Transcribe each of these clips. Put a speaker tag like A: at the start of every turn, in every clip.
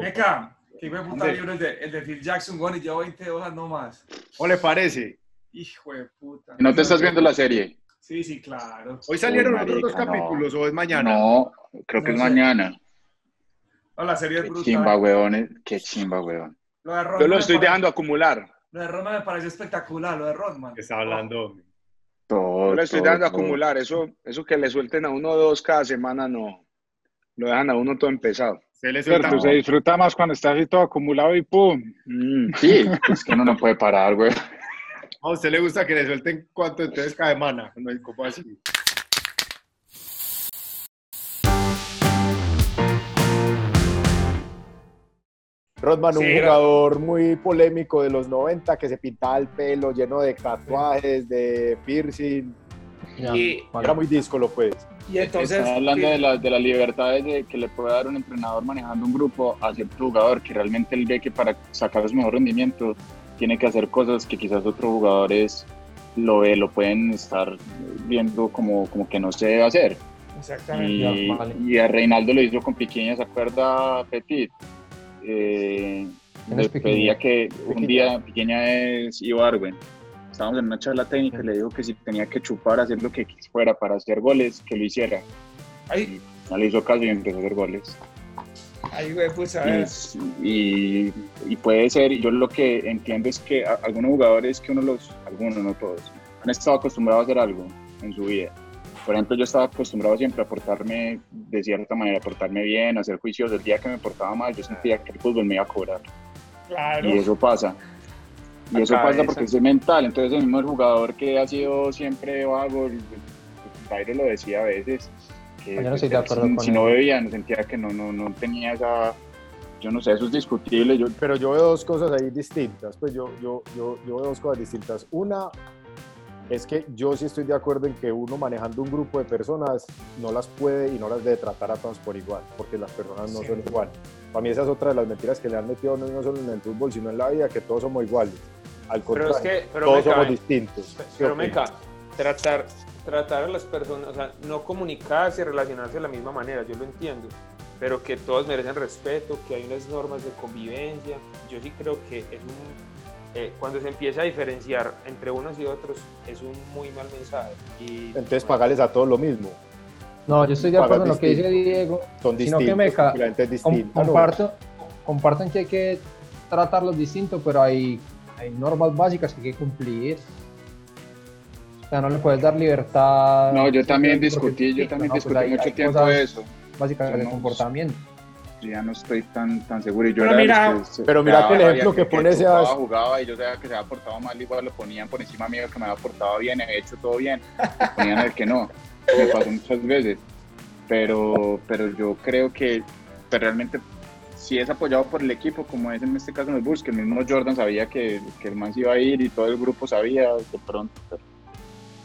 A: Meca, que me puta libro el de, el de Phil Jackson, bueno, y llevo 20 hojas nomás.
B: ¿O le parece?
A: Hijo de puta.
C: ¿No te estás viendo la serie?
A: Sí, sí, claro.
B: ¿Hoy salieron
C: Uy,
B: otros dos
C: no.
B: capítulos o es mañana?
C: No, creo que
A: No
C: es
A: sé.
C: mañana.
A: No, la serie es
C: Qué
A: brutal.
C: chimba, weón. Qué chimba, weón.
A: Lo de Rodman
D: Yo lo estoy dejando acumular.
A: Lo de Rodman me parece espectacular, lo de Rodman.
B: ¿Qué está hablando?
C: Todo,
D: Yo le estoy
C: todo,
D: dando a
C: todo.
D: acumular. Eso, eso que le suelten a uno o dos cada semana, no. Lo dejan a uno todo empezado.
B: Se le suelta.
E: Cierto, se disfruta más cuando está así todo acumulado y ¡pum!
D: Mm.
C: Sí, es que uno no puede parar, weón.
B: ¿A usted le gusta que le suelten cuánto entonces cada semana? No, ¿Cómo así?
F: Rodman, un
A: Sí, era-
F: jugador muy polémico de los 90 que se pintaba el pelo lleno de tatuajes, de piercing.
A: Y,
F: Era muy díscolo, pues.
A: Y entonces.
C: Hablando
A: sí,
C: de, la- de las libertades de que le puede dar un entrenador manejando un grupo a cierto jugador que realmente él ve que para sacar su mejor rendimiento tiene que hacer cosas que quizás otros jugadores lo, ve, lo pueden estar viendo como, como que no se debe hacer.
A: Exactamente.
C: Y,
G: vale.
C: y a Reinaldo lo hizo con Piquiña, ¿se acuerda Petit? Eh,
G: ¿Quién
C: le pedía que un día, Piquiña es Ibarwen, estábamos en una charla técnica y le dijo que si tenía que chupar, hacer lo que fuera para hacer goles, que lo hiciera.
A: Ahí,
C: No le hizo caso y empezó a hacer goles.
A: ahí, güey, pues a
C: Y,
A: ver.
C: es- y, y puede ser, y yo lo que entiendo es que a- algunos jugadores que uno los, algunos, no todos, han estado acostumbrados a hacer algo en su vida. Por ejemplo, yo estaba acostumbrado siempre a portarme de cierta manera, a portarme bien, a ser juicioso. El día que me portaba mal, yo sentía que el fútbol me iba a cobrar.
A: Claro.
C: Y eso pasa. Y eso pasa
E: cabeza.
C: porque es mental. Entonces, el mismo jugador que ha sido siempre vago, Jairo lo decía a veces, que
G: no
C: pues,
G: estoy de acuerdo
C: si,
G: con
C: si no bebía, no sentía que no, no, no tenía esa. Yo no sé, eso es discutible. Yo,
F: Pero yo veo dos cosas ahí distintas. Pues yo, yo, yo, yo veo dos cosas distintas. Una es que yo sí estoy de acuerdo en que uno manejando un grupo de personas no las puede y no las debe tratar a todas por igual, porque las personas no
A: Sí.
F: son igual. Para mí esa es otra de las mentiras que le han metido no, no solo en el fútbol, sino en la vida, que todos somos iguales. Al
H: Pero
F: contrario,
H: es que, pero
F: todos
H: Meca,
F: somos
H: ven,
F: distintos. ¿Sí
H: pero? Meca, tratar, tratar a las personas, o sea, no comunicarse y relacionarse de la misma manera, yo lo entiendo, pero que todos merecen respeto, que hay unas normas de convivencia. Yo sí creo que es un, eh, cuando se empieza a diferenciar entre unos y otros, es un muy mal mensaje. Y,
F: Entonces pagarles a todos lo mismo.
G: No, yo estoy de acuerdo en lo que dice. Diego.
F: Son
G: Sino que
F: distintos.
G: me ca-
F: porque la gente es
G: Com-
F: distinta. ¿no?
G: comparto, comparto en que hay que tratarlos distinto, pero hay, hay normas básicas que hay que cumplir. O sea, no le puedes dar libertad.
C: no, yo también discutí,
G: porque
C: yo también
G: no, pues
C: discutí
G: hay-
C: mucho
G: hay
C: tiempo de eso.
G: Básicas
C: Yo
G: de
C: no-
G: comportamiento.
C: Yo ya no estoy tan, tan seguro. Y yo
A: Pero mira-
C: que se-
F: pero mira que el ejemplo que pone ese as-
C: jugaba y yo sabía que se había portado mal, igual lo ponían por encima mío que me había portado bien, había hecho todo bien. Ponían el que no. Me pasó muchas veces. Pero, pero yo creo que pues, realmente si es apoyado por el equipo, como es en este caso en el Bulls, que el mismo Jordan sabía que, que el man se iba a ir y todo el grupo sabía de pronto. pero-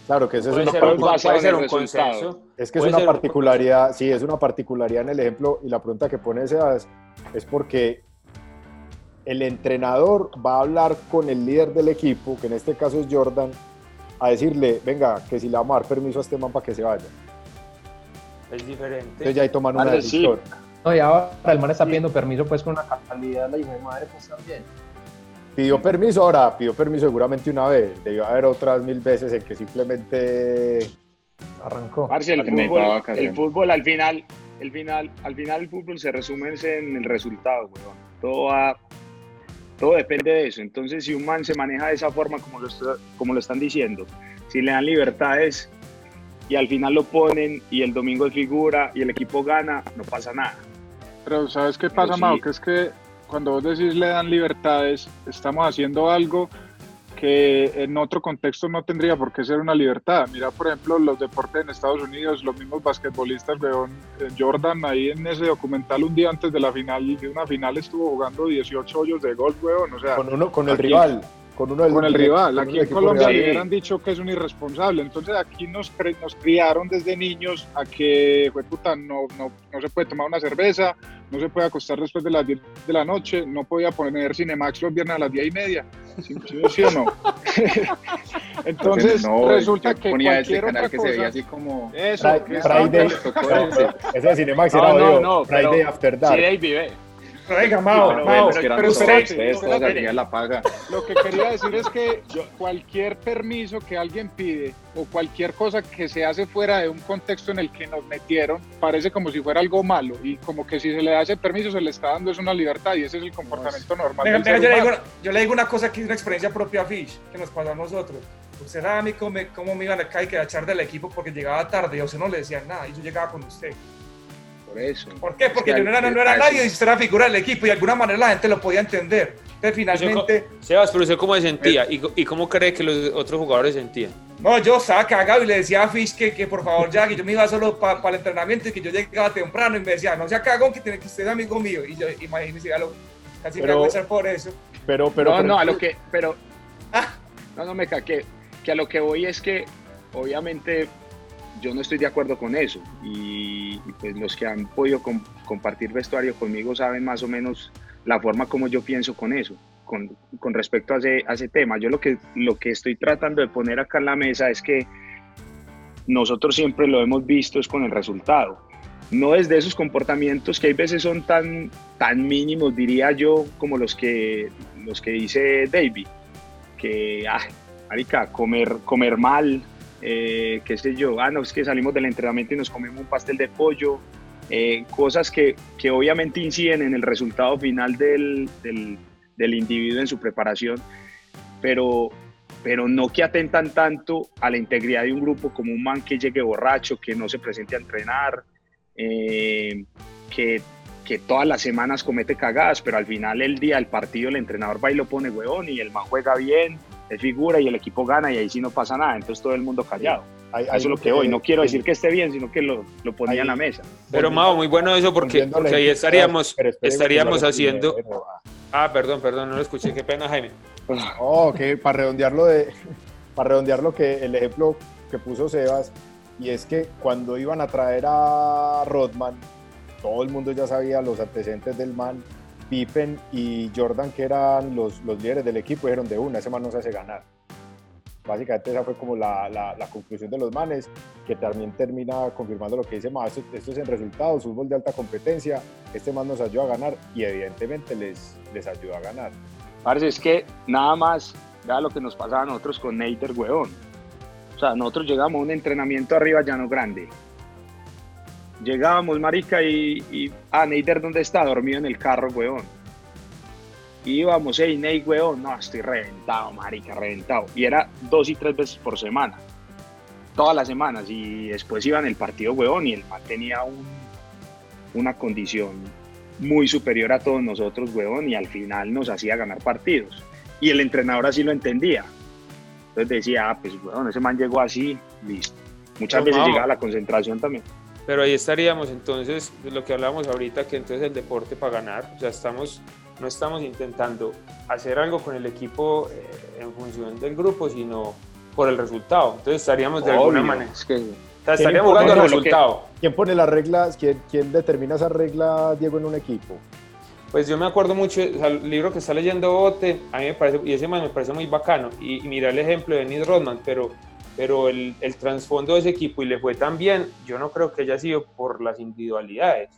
F: Claro que esa es una
H: un, un consenso.
F: Es que es una
H: un
F: particularidad, sí, es una particularidad en el ejemplo y la pregunta que pone Sebas es porque el entrenador va a hablar con el líder del equipo, que en este caso es Jordan, a decirle, venga, que si le vamos a dar permiso a este man para que se vaya.
H: Es diferente.
F: Entonces ya ahí toman una
C: sí.
G: No, y ahora el man está pidiendo permiso pues con una calidad, la hija de madre, pues también.
F: Pidió permiso, ahora pidió permiso seguramente una vez, debió haber otras mil veces en que simplemente...
G: Arrancó.
D: Parce, el fútbol,
C: vacaciones.
D: el fútbol al final, el final, al final el fútbol se resume en el resultado, weón. Todo va- todo depende de eso. Entonces, si un man se maneja de esa forma como lo, está- como lo están diciendo, si le dan libertades y al final lo ponen y el domingo es figura y el equipo gana, no pasa nada.
E: Pero ¿sabes qué pasa,
D: sí.
E: Mao? Que es que cuando vos decís le dan libertades, estamos haciendo algo que en otro contexto no tendría por qué ser una libertad. Mira, por ejemplo, los deportes en Estados Unidos, los mismos basquetbolistas, weón, Jordan ahí en ese documental un día antes de la final, de una final estuvo jugando 18 hoyos de golf, weón, o sea,
F: Con, uno, con el
E: Aquí-
F: rival, con uno del-
E: con el rival.
F: con
E: Aquí en Colombia
F: rival.
E: hubieran dicho que es un irresponsable. Entonces aquí nos, cre- nos criaron desde niños a que, fue puta, no, no, no se puede tomar una cerveza, no se puede acostar después de las 10 de la noche, no podía poner Cinemax los viernes a las 10 y media. ¿Sí, sí- sí o no? Entonces
C: no,
E: resulta que
C: ponía
E: cualquier
C: canal
E: otra
C: que
E: cosa...
C: se veía así como...
E: Eso,
F: Friday,
C: ese.
F: ese de Cinemax
D: No,
F: era
D: no, no,
F: Friday
D: pero-
F: After Dark.
D: Sí, Dave vive.
A: Venga, Mao,
C: Pero,
E: pero
C: la paga.
E: Lo que quería decir es que cualquier permiso que alguien pide o cualquier cosa que se hace fuera de un contexto en el que nos metieron parece como si fuera algo malo y como que si se le da ese permiso se le está dando es una libertad y ese es el comportamiento normal.
A: Venga,
E: del
A: venga,
E: ser
A: yo, le digo,
E: humano.
A: yo le digo una cosa que es una experiencia propia a Fish, que nos pasó a nosotros. Usted sabe a mí cómo me, cómo me iban a caer que a echar del equipo porque llegaba tarde y a usted no le decían nada y yo llegaba con usted.
D: Por eso.
A: ¿Por qué? Porque
D: que
A: no era, nadie y usted era figura del equipo y de alguna manera la gente lo podía entender. Entonces finalmente,
H: Sebas, pero usted cómo se sentía y, y cómo cree que los otros jugadores sentían.
A: no, yo estaba cagado y le decía a Fish que, que por favor ya, que yo me iba solo para el entrenamiento y que yo llegaba temprano y me decía, no sea cagón que tiene que es amigo mío. Y yo, imagínese, ya lo, casi
F: Pero-
A: me voy a por eso.
F: Pero, pero,
D: no,
F: pero-
D: no, a lo que, pero,
A: Ah.
D: no, no me caqué, que a lo que voy es que, obviamente, yo no estoy de acuerdo con eso, y, pues los que han podido com- compartir vestuario conmigo saben más o menos la forma como yo pienso con eso, con, con respecto a ese, a ese tema. Yo lo que, lo que estoy tratando de poner acá en la mesa es que nosotros siempre lo hemos visto es con el resultado. No es de esos comportamientos que hay veces son tan, tan mínimos, diría yo, como los que, los que dice David, que, ah, marica, comer, comer mal, eh, qué sé yo, ah, no, es que salimos del entrenamiento y nos comemos un pastel de pollo, eh, cosas que, que obviamente inciden en el resultado final del, del, del individuo en su preparación, pero, pero no que atentan tanto a la integridad de un grupo como un man que llegue borracho, que no se presente a entrenar, eh, que, que todas las semanas comete cagadas, pero al final el día del partido el entrenador va y lo pone huevón y el man juega bien, es figura y el equipo gana y ahí sí no pasa nada, entonces todo el mundo callado.
F: hay-
D: Eso
F: hay
D: es lo que hoy, no quiero decir que esté bien, sino que lo, lo ponía
F: Ahí-
D: en la mesa.
H: Pero Mao, muy bueno eso porque, porque ahí estaríamos, estaríamos haciendo...
F: ah.
H: Ah, perdón, perdón, no lo escuché, qué pena, Jaime.
F: Oh, ok, para redondearlo de, para redondearlo que el ejemplo que puso Sebas, y es que cuando iban a traer a Rodman, todo el mundo ya sabía los antecedentes del man, Pippen y Jordan, que eran los, los líderes del equipo, dijeron de una, ese man no se hace ganar. Básicamente esa fue como la, la- conclusión de los manes, que también termina confirmando lo que dice más, esto, es en resultados, fútbol de alta competencia, este man nos ayuda a ganar y evidentemente les, les ayuda a ganar.
D: Parece es que nada más, vea lo que nos pasaba a nosotros con Neiter, huevón. O sea, nosotros llegamos a un entrenamiento arriba llano grande. Llegábamos, marica, y, y ah, Neiter, ¿dónde está? Dormido en el carro. Y íbamos, hey, Ney, huevón, no, estoy reventado, marica, reventado. Y era dos y tres veces por semana. Todas las semanas. Y después iba en el partido, huevón, y el man tenía un, una condición muy superior a todos nosotros, huevón, y al final nos hacía ganar partidos. Y el entrenador así lo entendía. Entonces decía, ah, pues, huevón, ese man llegó así, listo. Muchas veces llegaba a la concentración también.
H: Pero ahí estaríamos entonces, lo que hablábamos ahorita, que entonces el deporte para ganar, o sea, estamos, no estamos intentando hacer algo con el equipo eh, en función del grupo, sino por el resultado. Entonces estaríamos de alguna
D: Obvio,
H: manera,
D: es que-
H: o sea, estaríamos jugando al
D: lo que-
H: resultado.
F: ¿Quién pone las reglas? ¿Quién, quién determina esas reglas, Diego, en un equipo?
H: Pues yo me acuerdo mucho, o sea, el libro que está leyendo Bote, a mí me parece, y ese man me parece muy bacano, y, y mira el ejemplo de Dennis Rodman, pero, pero el, el trasfondo de ese equipo y le fue tan bien, yo no creo que haya sido por las individualidades.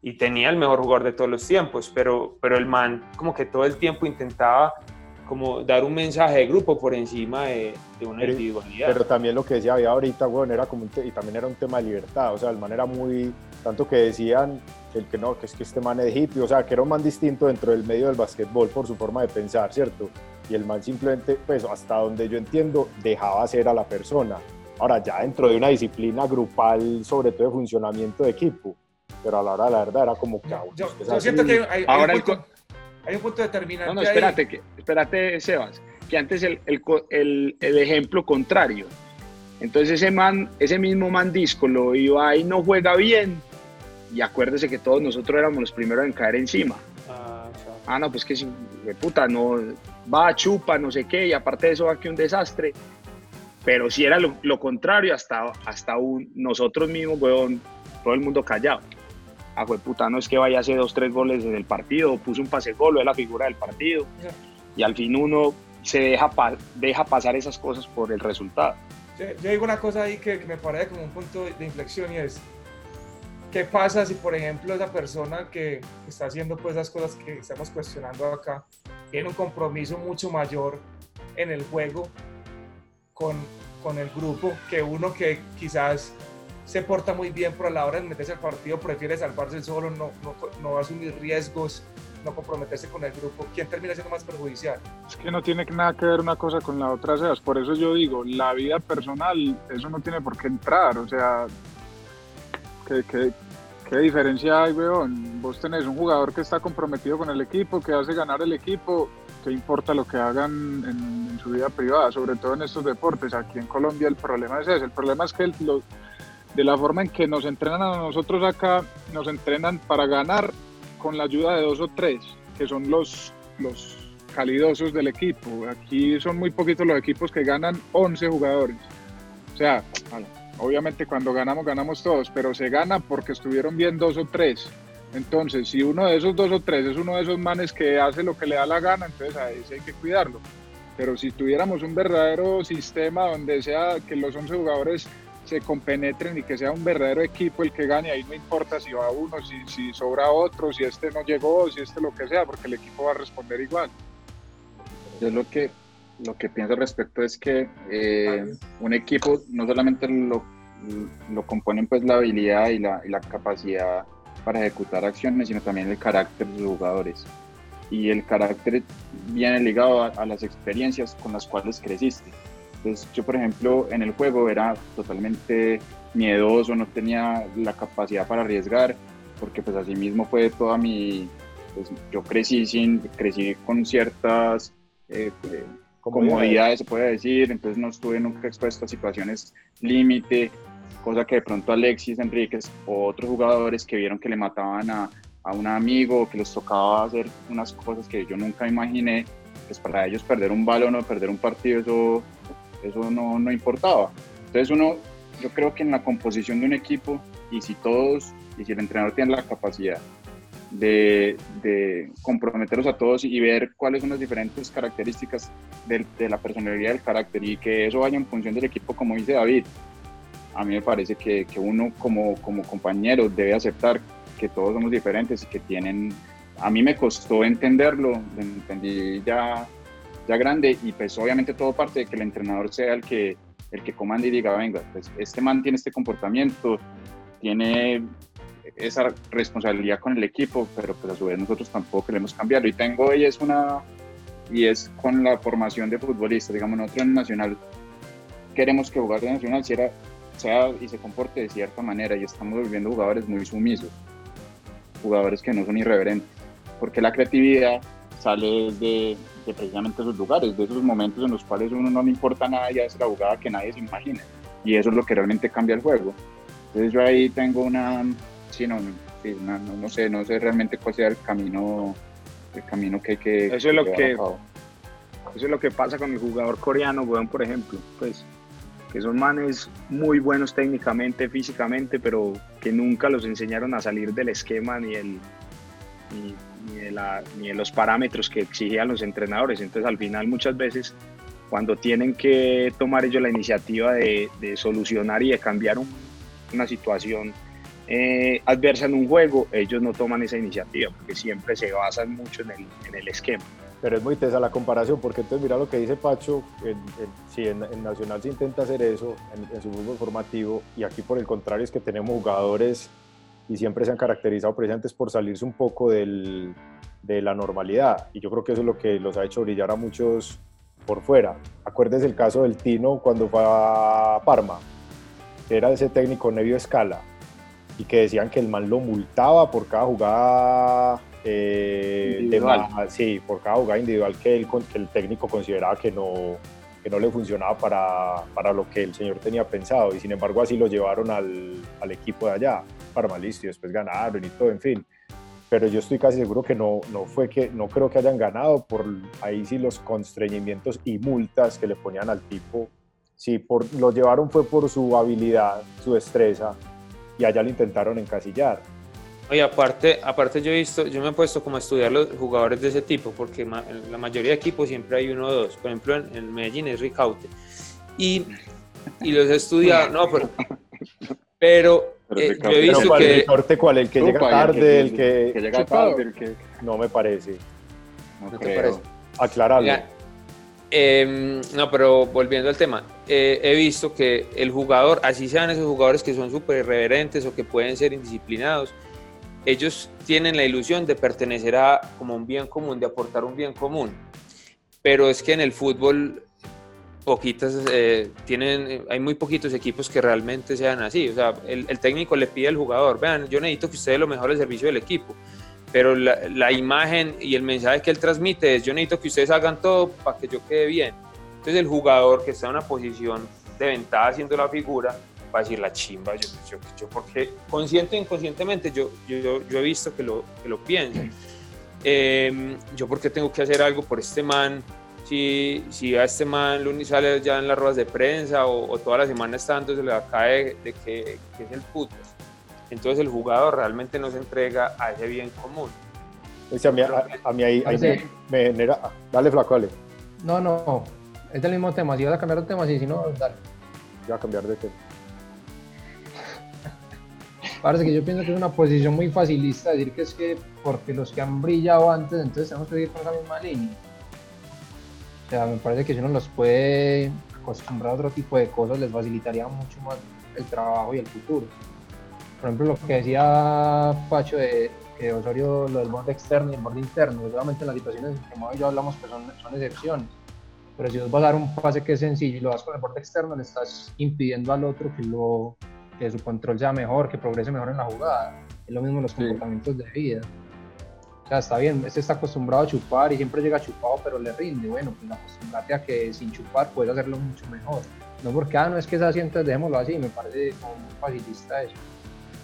H: Y tenía el mejor jugador de todos los tiempos, pero, pero el man como que todo el tiempo intentaba como dar un mensaje de grupo por encima de, de una
F: Pero-
H: individualidad.
F: Pero también lo que decía había ahorita, bueno, era como un y también era un tema de libertad, o sea, el man era muy, tanto que decían que, el que no, que es que este man es hippie, o sea, que era un man distinto dentro del medio del básquetbol por su forma de pensar, ¿cierto? Y el man simplemente, pues hasta donde yo entiendo, dejaba ser a la persona. Ahora, ya dentro de una disciplina grupal, sobre todo de funcionamiento de equipo, pero a la hora de la verdad era como que... ah,
A: Yo, yo
F: así.
A: siento que hay, hay
D: Ahora
A: un punto, hay un punto determinante
D: No, no,
A: ahí.
D: espérate, que, espérate, Sebas, que antes el, el, el- el ejemplo contrario. Entonces ese man, ese mismo man disco lo iba y no juega bien. Y acuérdese que todos nosotros éramos los primeros en caer encima.
H: Ah,
D: Ah, no, pues que si, de puta, no, va, chupa, no sé qué, y aparte de eso va que un desastre. Pero si era lo, lo contrario, hasta, hasta un, nosotros mismos, weón, todo el mundo callado. Ah, fue puta, no es que vaya a hacer dos, tres goles en el partido, puso un pase gol, es la figura del partido. Y al fin uno se deja, pa- deja pasar esas cosas por el resultado.
A: Yo, yo digo una cosa ahí que, que me parece como un punto de inflexión y es, ¿qué pasa si, por ejemplo, esa persona que está haciendo pues esas cosas que estamos cuestionando acá, tiene un compromiso mucho mayor en el juego con, con el grupo que uno que quizás se porta muy bien, pero a la hora de meterse al partido prefiere salvarse solo, no, no, no asumir riesgos, no comprometerse con el grupo, ¿quién termina siendo más perjudicial?
E: Es que no tiene nada que ver una cosa con la otra, Sebas. Por eso yo digo, la vida personal, eso no tiene por qué entrar. O sea, ¿qué, qué, qué diferencia hay, weón? Vos tenés un jugador que está comprometido con el equipo, que hace ganar el equipo. ¿Qué importa lo que hagan en, en su vida privada? Sobre todo en estos deportes. Aquí en Colombia el problema es ese. El problema es que el- lo- de la forma en que nos entrenan a nosotros acá, nos entrenan para ganar con la ayuda de dos o tres, que son los, los calidosos del equipo. Aquí son muy poquitos los equipos que ganan 11 jugadores. O sea, bueno, obviamente cuando ganamos, ganamos todos, pero se gana porque estuvieron bien dos o tres. Entonces, si uno de esos dos o tres es uno de esos manes que hace lo que le da la gana, entonces a ese hay que cuidarlo. Pero si tuviéramos un verdadero sistema donde sea que los 11 jugadores se compenetren y que sea un verdadero equipo el que gane, ahí no importa si va uno, si, si sobra otro, si este no llegó, si este lo que sea, porque el equipo va a responder igual.
C: Yo lo que, lo que pienso al respecto es que eh, un equipo no solamente lo, lo componen pues la habilidad y la, y la capacidad para ejecutar acciones, sino también el carácter de los jugadores. Y el carácter viene ligado a, a las experiencias con las cuales creciste. Entonces, yo, por ejemplo, en el juego era totalmente miedoso, no tenía la capacidad para arriesgar, porque pues así mismo fue toda mi... Pues, yo crecí, sin, crecí con ciertas eh, comodidades, se puede decir, entonces no estuve nunca expuesto a situaciones límite, cosa que de pronto Alexis Enríquez o otros jugadores que vieron que le mataban a, a un amigo, que les tocaba hacer unas cosas que yo nunca imaginé, pues para ellos perder un balón o perder un partido, eso, eso no, no importaba. Entonces uno, yo creo que en la composición de un equipo, y si todos, y si el entrenador tiene la capacidad de, de comprometerlos a todos y ver cuáles son las diferentes características de, de la personalidad del carácter y que eso vaya en función del equipo, como dice David, a mí me parece que, que uno como, como compañero debe aceptar que todos somos diferentes y que tienen... A mí me costó entenderlo, lo entendí ya, ya grande y pues obviamente todo parte de que el entrenador sea el que, el que comande y diga, venga, pues este man tiene este comportamiento, tiene esa responsabilidad con el equipo, pero pues a su vez nosotros tampoco queremos cambiarlo. Y tengo y es una y es con la formación de futbolistas, digamos, nosotros en Nacional queremos que jugar de Nacional sea, sea y se comporte de cierta manera y estamos volviendo jugadores muy sumisos, jugadores que no son irreverentes, porque la creatividad sale de, de precisamente esos lugares, de esos momentos en los cuales uno no le importa nada y hace la jugada que nadie se imagina. Y eso es lo que realmente cambia el juego. Entonces yo ahí tengo una, sí, no, sí, no, no sé, no sé realmente cuál sea el camino, el camino que hay que
D: Eso es lo que-. Eso es lo que pasa con el jugador coreano, weón, por ejemplo. Pues que son manes muy buenos técnicamente, físicamente, pero que nunca los enseñaron a salir del esquema ni, el, ni, ni de la- ni de los parámetros que exigían los entrenadores. Entonces, al final, muchas veces, cuando tienen que tomar ellos la iniciativa de, de solucionar y de cambiar un- una situación eh, adversa en un juego, ellos no toman esa iniciativa porque siempre se basan mucho en el, esquema.
F: Pero es muy tesa la comparación, porque entonces mira lo que dice Pacho, en, en- sí, en, Nacional se intenta hacer eso, en, su fútbol formativo, y aquí por el contrario es que tenemos jugadores y siempre se han caracterizado precisamente por salirse un poco de la normalidad, y yo creo que eso es lo que los ha hecho brillar a muchos por fuera. Acuérdese el caso del Tino cuando fue a Parma, era ese técnico Nevio Escala, y que decían que el man lo multaba por cada jugada eh, de más- sí, por cada jugada individual que el, que el técnico consideraba que no, que no le funcionaba para, para lo que el señor tenía pensado y sin embargo así lo llevaron al, al equipo de allá, para y después ganaron y todo, en fin. Pero yo estoy casi seguro que no, no fue que, no creo que hayan ganado por ahí sí los constreñimientos y multas que le ponían al tipo. Sí, por, lo llevaron fue por su habilidad, su destreza y allá lo intentaron encasillar.
H: Oye, aparte, aparte yo he visto, yo me he puesto como a estudiar los jugadores de ese tipo, porque ma- en la mayoría de equipos siempre hay uno o dos. Por ejemplo, en, en Medellín es Ricaute. Y, y los he estudiado, no, pero, pero
C: Pero
H: Eh, yo he
F: Pero
H: visto
F: ¿cuál,
H: que-
F: el norte cuál? ¿El que
C: Upa,
F: llega
C: y
F: tarde? El
C: que
F: que...
C: llega
E: Chupado.
C: tarde, el que
F: No me parece.
C: no,
H: ¿No te
C: creo.
H: parece?
F: Aclarable.
H: Oiga, em, no, pero volviendo al tema, eh, he visto que el jugador, así sean esos jugadores que son súper irreverentes o que pueden ser indisciplinados, ellos tienen la ilusión de pertenecer a como un bien común, de aportar un bien común. Pero es que en el fútbol poquitas eh, tienen, hay muy poquitos equipos que realmente sean así. O sea, el, técnico le pide al jugador, vean, yo necesito que ustedes lo mejor el servicio del equipo. Pero la, la imagen y el mensaje que él transmite es, yo necesito que ustedes hagan todo para que yo quede bien. Entonces el jugador que está en una posición de ventaja haciendo la figura, va a decir la chimba, yo, yo, yo porque consciente o inconscientemente yo, yo, yo he visto que lo, que lo piensan. Eh, yo porque tengo que hacer algo por este man, si, si a este man Luni sale ya en las ruedas de prensa o, o toda la semana está dándose la cae de que, que es el putas. Entonces el jugador realmente no se entrega a ese bien común.
F: A, mí, a, a mí ahí, ahí me, genera... Dale, flaco, dale.
G: No, no, es del mismo tema. Si vas a cambiar de tema, sí, si no, dale.
F: Voy a cambiar de tema.
G: Parece que yo pienso que es una posición muy facilista decir que es que porque los que han brillado antes, entonces tenemos que seguir por esa misma línea. O sea, me parece que si uno los puede acostumbrar a otro tipo de cosas, les facilitaría mucho más el trabajo y el futuro. Por ejemplo, lo que decía Pacho de que Osorio, lo del borde externo y el borde interno, obviamente en las situaciones que Mau y yo hablamos que son, son excepciones. Pero si vos vas a dar un pase que es sencillo y lo das con el borde externo, le estás impidiendo al otro que lo que su control sea mejor, que progrese mejor en la jugada. Es lo mismo en los comportamientos de vida. O sea, está bien, este está acostumbrado a chupar y siempre llega chupado, pero le rinde. Bueno, pues acostumbrate a que sin chupar puedes hacerlo mucho mejor. No porque, ah, no es que así, entonces dejémoslo así. Me parece como muy facilista eso.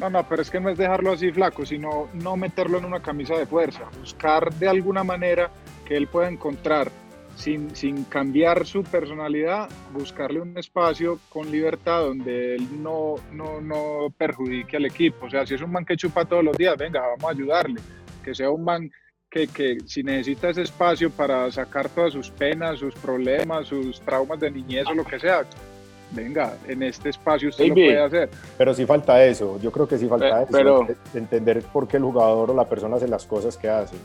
E: No, no, pero es que no es dejarlo así flaco, sino no meterlo en una camisa de fuerza, buscar de alguna manera que él pueda encontrar, sin, sin cambiar su personalidad, buscarle un espacio con libertad donde él no, no, no perjudique al equipo. O sea, si es un man que chupa todos los días, venga, vamos a ayudarle. Que sea un man que, que si necesita ese espacio para sacar todas sus penas, sus problemas, sus traumas de niñez o lo que sea, venga, en este espacio usted
D: Baby.
E: lo puede hacer.
F: Pero sí falta eso. Yo creo que sí falta eso.
D: pero-
F: entender por qué el jugador o la persona hace las cosas que hace.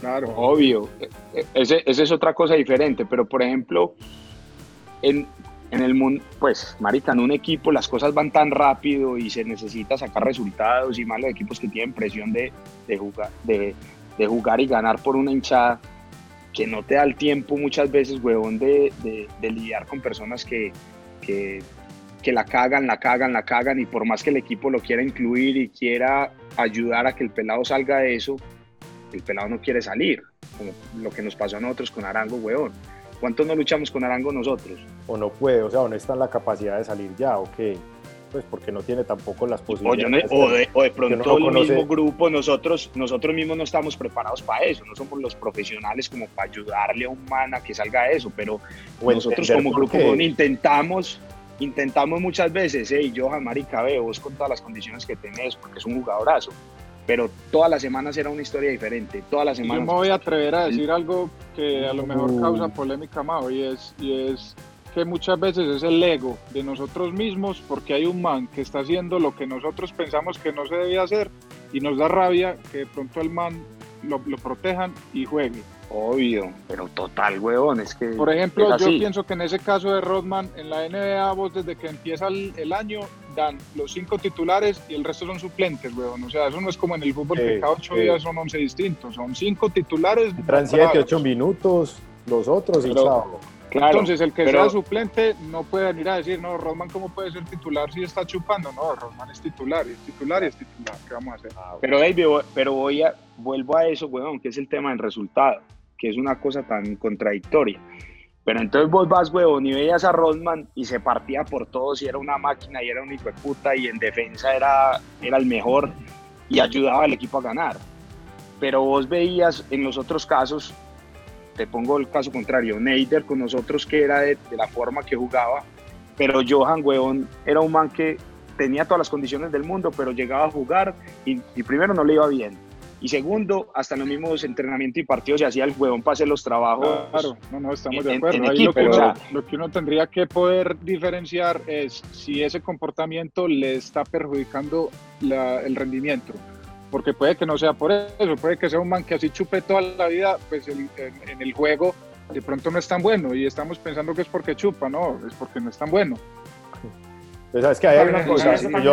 E: Claro.
D: Obvio, e- ese, esa es otra cosa diferente, pero por ejemplo, en, en el mundo, pues, marica, en un equipo las cosas van tan rápido y se necesita sacar resultados y más los equipos que tienen presión de, de jugar, de, de jugar y ganar por una hinchada que no te da el tiempo muchas veces, huevón, de, de- de lidiar con personas que, que, la cagan, la cagan, la cagan y por más que el equipo lo quiera incluir y quiera ayudar a que el pelado salga de eso, el pelado no quiere salir, como lo que nos pasó a nosotros con Arango, weón. ¿Cuántos no luchamos con Arango nosotros?
F: O no puede, o sea, o no está en la capacidad de salir ya, o qué. Pues porque no tiene tampoco las
D: O, yo no-
F: posibilidades.
D: o de, o de
F: no
D: pronto
F: lo
D: el
F: conoce.
D: mismo grupo, nosotros, nosotros mismos no estamos preparados para eso, no somos los profesionales como para ayudarle a un man a que salga de eso, pero
F: o
D: nosotros como grupo intentamos, intentamos muchas veces, hey, Johan, marica, ve, vos con todas las condiciones que tenés, porque es un jugadorazo, pero todas las semanas era una historia diferente, todas las
E: Yo
D: semanas...
E: me voy a atrever a decir algo que a lo mejor
F: Uh.
E: causa polémica, Mao, y es, y es que muchas veces es el ego de nosotros mismos porque hay un man que está haciendo lo que nosotros pensamos que no se debía hacer y nos da rabia que de pronto el man lo, lo protejan y juegue.
D: Obvio, pero total, weón, es que...
E: Por ejemplo, yo pienso que en ese caso de Rodman, en la NBA, vos desde que empieza el, el año, dan los cinco titulares y el resto son suplentes, weón. O sea, eso no es como en el fútbol
F: Sí,
E: que cada ocho
F: sí.
E: días son once distintos, son cinco titulares.
F: Entran 7,
E: bravos.
F: 8 minutos, los otros y
E: Pero-
F: chao.
D: Claro,
E: Entonces, el que
D: pero-
E: sea suplente no puede venir a decir, no, Rodman, ¿cómo puede ser titular si está chupando? No, Rodman es titular, y es titular y es titular. ¿Qué vamos a hacer?
D: Pero, baby, vo- pero voy a, vuelvo a eso, weón, que es el tema del resultado, que es una cosa tan contradictoria. Pero entonces vos vas, weón, y veías a Rodman y se partía por todos y era una máquina y era un hijo de puta y en defensa era, era el mejor y ayudaba al equipo a ganar. Pero vos veías en los otros casos, te pongo el caso contrario, Neider con nosotros que era de, de la forma que jugaba, pero Johan, weón, era un man que tenía todas las condiciones del mundo, pero llegaba a jugar y, y primero no le iba bien. Y segundo, hasta en los mismos entrenamientos y partidos se hacía el huevón para hacer los trabajos.
E: Claro, no, no, estamos
D: en-
E: de acuerdo.
D: en equipo,
E: lo, que
D: o
E: uno,
D: sea.
E: lo que uno tendría que poder diferenciar es si ese comportamiento le está perjudicando la- el rendimiento. Porque puede que no sea por eso, puede que sea un man que así chupe toda la vida, pues el- en, en el juego de pronto no es tan bueno y estamos pensando que es porque chupa, no, es porque no es tan bueno.
F: Pues sabes que ahí hay una cosa, yo,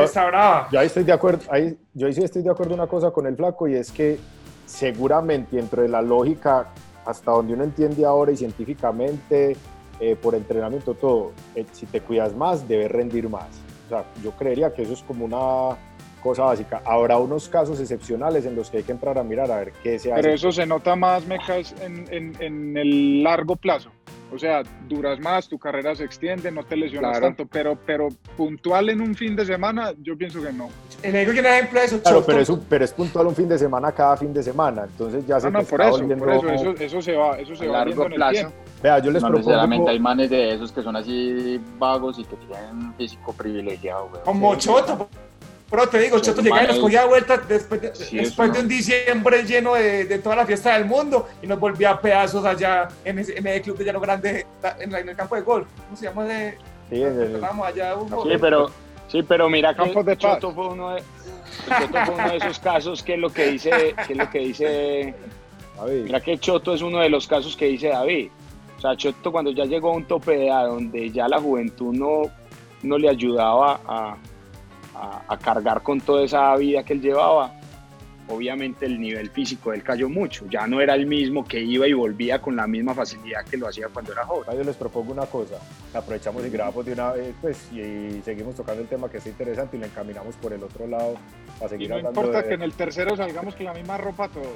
F: yo ahí estoy de acuerdo, ahí, yo ahí sí estoy de acuerdo en una cosa con el flaco y es que seguramente dentro de la lógica, hasta donde uno entiende ahora y científicamente, eh, por entrenamiento, todo, eh, si te cuidas más, debes rendir más. O sea, yo creería que eso es como una cosa básica. Habrá unos casos excepcionales en los que hay que entrar a mirar a ver qué se hace.
E: Pero eso se nota más, Mecas, en, en, en el largo plazo. O sea, duras más, tu carrera se extiende, no te lesionas
D: Claro.
E: tanto, pero, pero puntual en un fin de semana, yo pienso que no.
A: Digo que un ejemplo de eso,
F: Claro, pero es, un- pero es puntual un fin de semana cada fin de semana, entonces ya se
E: No, no,
F: te
E: por
F: está
E: eso, por eso, eso, eso se va, eso se
C: A
E: va
C: largo
E: viendo en el
C: plazo.
E: tiempo.
F: Vea, yo les
C: no
F: propongo...
C: necesariamente hay manes de esos que son así vagos y que tienen físico privilegiado, güey.
A: Como Choto. Pero te digo, Choto
C: Sí,
A: llegaba y nos cogía vueltas después, de,
C: Sí,
A: después
C: eso
A: de un diciembre lleno de, de toda la fiesta del mundo y nos volvía a pedazos allá en ese, en ese club de Llano Grande, en, la- en el campo de golf. ¿Cómo se llama? De,
F: Sí, el-
A: allá. un
D: Sí, pero, sí, pero mira que
E: Campos de.
D: Choto fue uno de, Choto fue uno de esos casos que es lo que dice, que es lo que dice,
F: David.
D: mira que Choto es uno de los casos que dice David. O sea, Choto cuando ya llegó a un tope de edad donde ya la juventud no, no le ayudaba a, a- a cargar con toda esa vida que él llevaba, obviamente el nivel físico de él cayó mucho. Ya no era el mismo que iba y volvía con la misma facilidad que lo hacía cuando era joven.
F: Yo les propongo una cosa, aprovechamos y grabamos de una vez, pues, y seguimos tocando el tema que es interesante y lo encaminamos por el otro lado para
E: Y
F: seguir
E: no
F: hablando
E: importa
F: de...
E: que en el tercero salgamos con la misma ropa todos.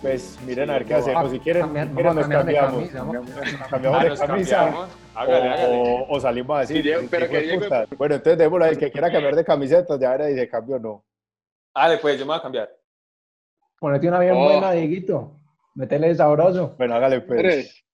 F: Pues miren
D: Sí,
F: a ver qué hacemos, si quieren,
G: Cambiar-
F: quieren nos
G: de
F: cambiamos,
G: camisa,
F: cambiamos de camisa
H: cambiamos. Hágale, hágale.
F: o, o salimos a decir,
D: Sí, Diego, pero
F: "Hijo
D: que Diego-
F: puta". bueno, entonces démoslo, el que quiera cambiar de camiseta, ya verá y de cambio no.
H: Dale, pues yo me voy a cambiar.
G: Ponete una bien
D: Oh.
G: buena, Dieguito. Métele sabroso.
F: Bueno, hágale pues.
E: Tres.